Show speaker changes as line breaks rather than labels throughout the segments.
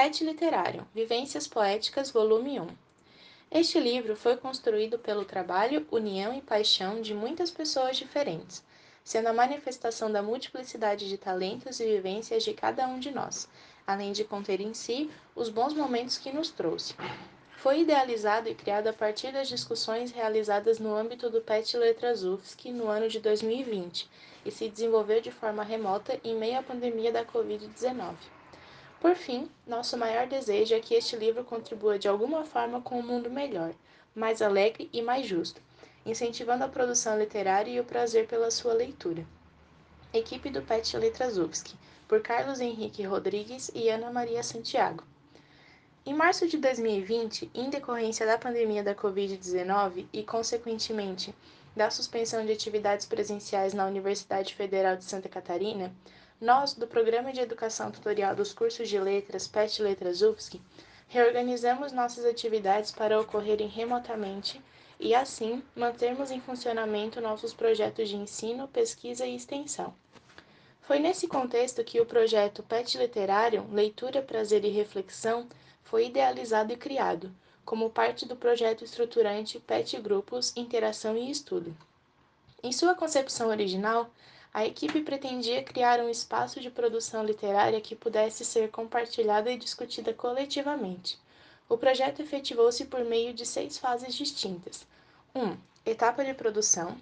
Pet Literário Vivências Poéticas, Volume 1 Este livro foi construído pelo trabalho, união e paixão de muitas pessoas diferentes, sendo a manifestação da multiplicidade de talentos e vivências de cada um de nós, além de conter em si os bons momentos que nos trouxe. Foi idealizado e criado a partir das discussões realizadas no âmbito do PET Letras UFSC no ano de 2020 e se desenvolveu de forma remota em meio à pandemia da Covid-19. Por fim, nosso maior desejo é que este livro contribua de alguma forma com um mundo melhor, mais alegre e mais justo, incentivando a produção literária e o prazer pela sua leitura. Equipe do PET Letras UFSC, por Carlos Henrique Rodrigues e Ana Maria Santiago. Em março de 2020, em decorrência da pandemia da Covid-19 e, consequentemente, da suspensão de atividades presenciais na Universidade Federal de Santa Catarina, nós, do Programa de Educação Tutorial dos Cursos de Letras PET Letras UFSC, reorganizamos nossas atividades para ocorrerem remotamente e, assim, mantermos em funcionamento nossos projetos de ensino, pesquisa e extensão. Foi nesse contexto que o projeto PET Literário Leitura, Prazer e Reflexão foi idealizado e criado, como parte do projeto estruturante PET Grupos Interação e Estudo. Em sua concepção original, a equipe pretendia criar um espaço de produção literária que pudesse ser compartilhada e discutida coletivamente. O projeto efetivou-se por meio de seis fases distintas: 1. Um, etapa de produção.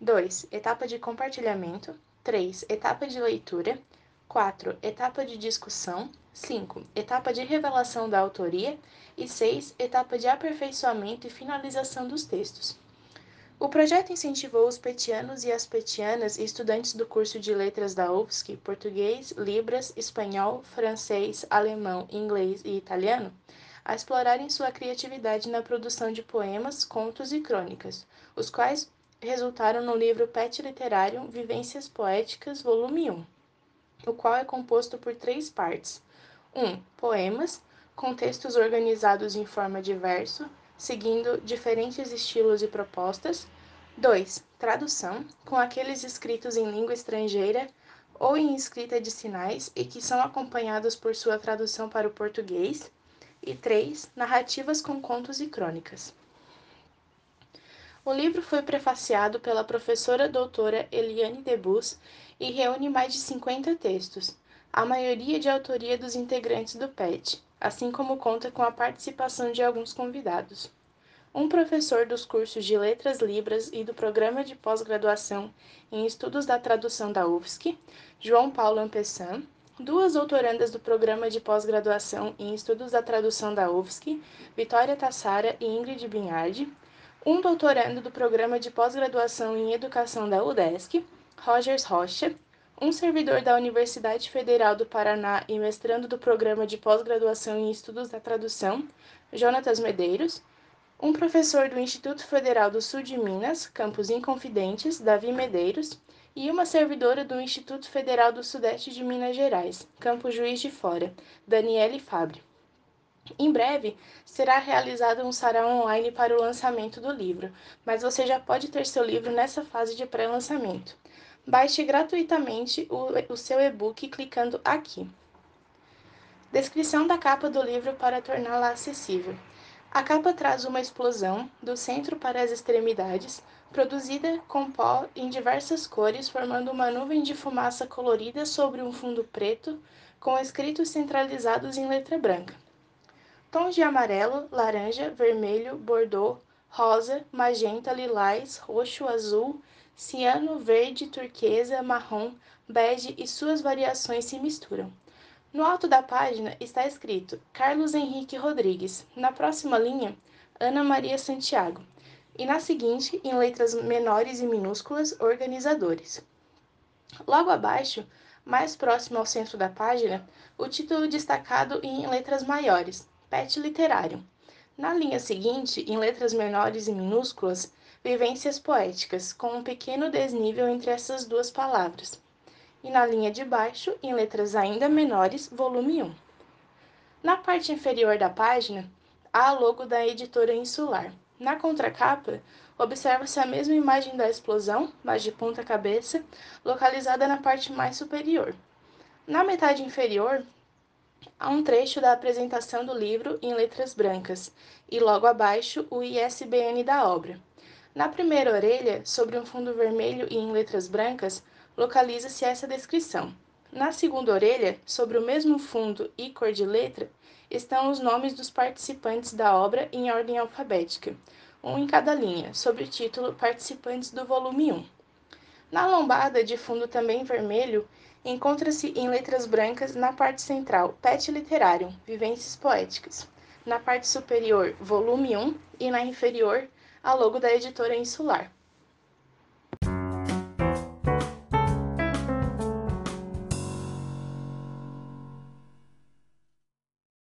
2. Etapa de compartilhamento. 3. Etapa de leitura. 4. Etapa de discussão. 5. Etapa de revelação da autoria. E 6. Etapa de aperfeiçoamento e finalização dos textos. O projeto incentivou os petianos e as petianas, estudantes do curso de letras da UFSC, português, libras, espanhol, francês, alemão, inglês e italiano, a explorarem sua criatividade na produção de poemas, contos e crônicas, os quais resultaram no livro PET Literário Vivências Poéticas, volume 1, o qual é composto por três partes. 1. Um, poemas, com textos organizados em forma de verso, seguindo diferentes estilos e propostas. 2. Tradução, com aqueles escritos em língua estrangeira ou em escrita de sinais e que são acompanhados por sua tradução para o português. E 3. Narrativas com contos e crônicas. O livro foi prefaciado pela professora doutora Eliane Debus e reúne mais de 50 textos, a maioria de autoria dos integrantes do PET, assim como conta com a participação de alguns convidados. Um professor dos cursos de Letras Libras e do Programa de Pós-Graduação em Estudos da Tradução da UFSC, João Paulo Ampessan, duas doutorandas do Programa de Pós-Graduação em Estudos da Tradução da UFSC, Vitória Tassara e Ingrid Binhardi, um doutorando do Programa de Pós-Graduação em Educação da UDESC, Rogers Rocha, um servidor da Universidade Federal do Paraná e mestrando do Programa de Pós-Graduação em Estudos da Tradução, Jonatas Medeiros, um professor do Instituto Federal do Sul de Minas, campus Inconfidentes, Davi Medeiros, e uma servidora do Instituto Federal do Sudeste de Minas Gerais, campus Juiz de Fora, Daniele Fabre. Em breve, será realizado um sarau online para o lançamento do livro, mas você já pode ter seu livro nessa fase de pré-lançamento. Baixe gratuitamente o, o seu e-book clicando aqui. Descrição da capa do livro para torná-la acessível. A capa traz uma explosão do centro para as extremidades, produzida com pó em diversas cores, formando uma nuvem de fumaça colorida sobre um fundo preto, com escritos centralizados em letra branca. Tons de amarelo, laranja, vermelho, bordô, rosa, magenta, lilás, roxo, azul, ciano, verde, turquesa, marrom, bege e suas variações se misturam. No alto da página está escrito Carlos Henrique Rodrigues, na próxima linha, Ana Maria Santiago, e na seguinte, em letras menores e minúsculas, organizadores. Logo abaixo, mais próximo ao centro da página, o título destacado em letras maiores, PET Literário. Na linha seguinte, em letras menores e minúsculas, vivências poéticas, com um pequeno desnível entre essas duas palavras. E na linha de baixo, em letras ainda menores, volume 1. Na parte inferior da página, há a logo da editora Insular. Na contracapa, observa-se a mesma imagem da explosão, mas de ponta cabeça, localizada na parte mais superior. Na metade inferior, Há um trecho da apresentação do livro em letras brancas e logo abaixo o ISBN da obra. Na primeira orelha, sobre um fundo vermelho e em letras brancas, localiza-se essa descrição. Na segunda orelha, sobre o mesmo fundo e cor de letra, estão os nomes dos participantes da obra em ordem alfabética, um em cada linha, sob o título Participantes do volume 1. Na lombada, de fundo também vermelho, encontra-se em letras brancas na parte central Pet Literário, Vivências Poéticas, na parte superior Volume 1 e na inferior a logo da editora Insular.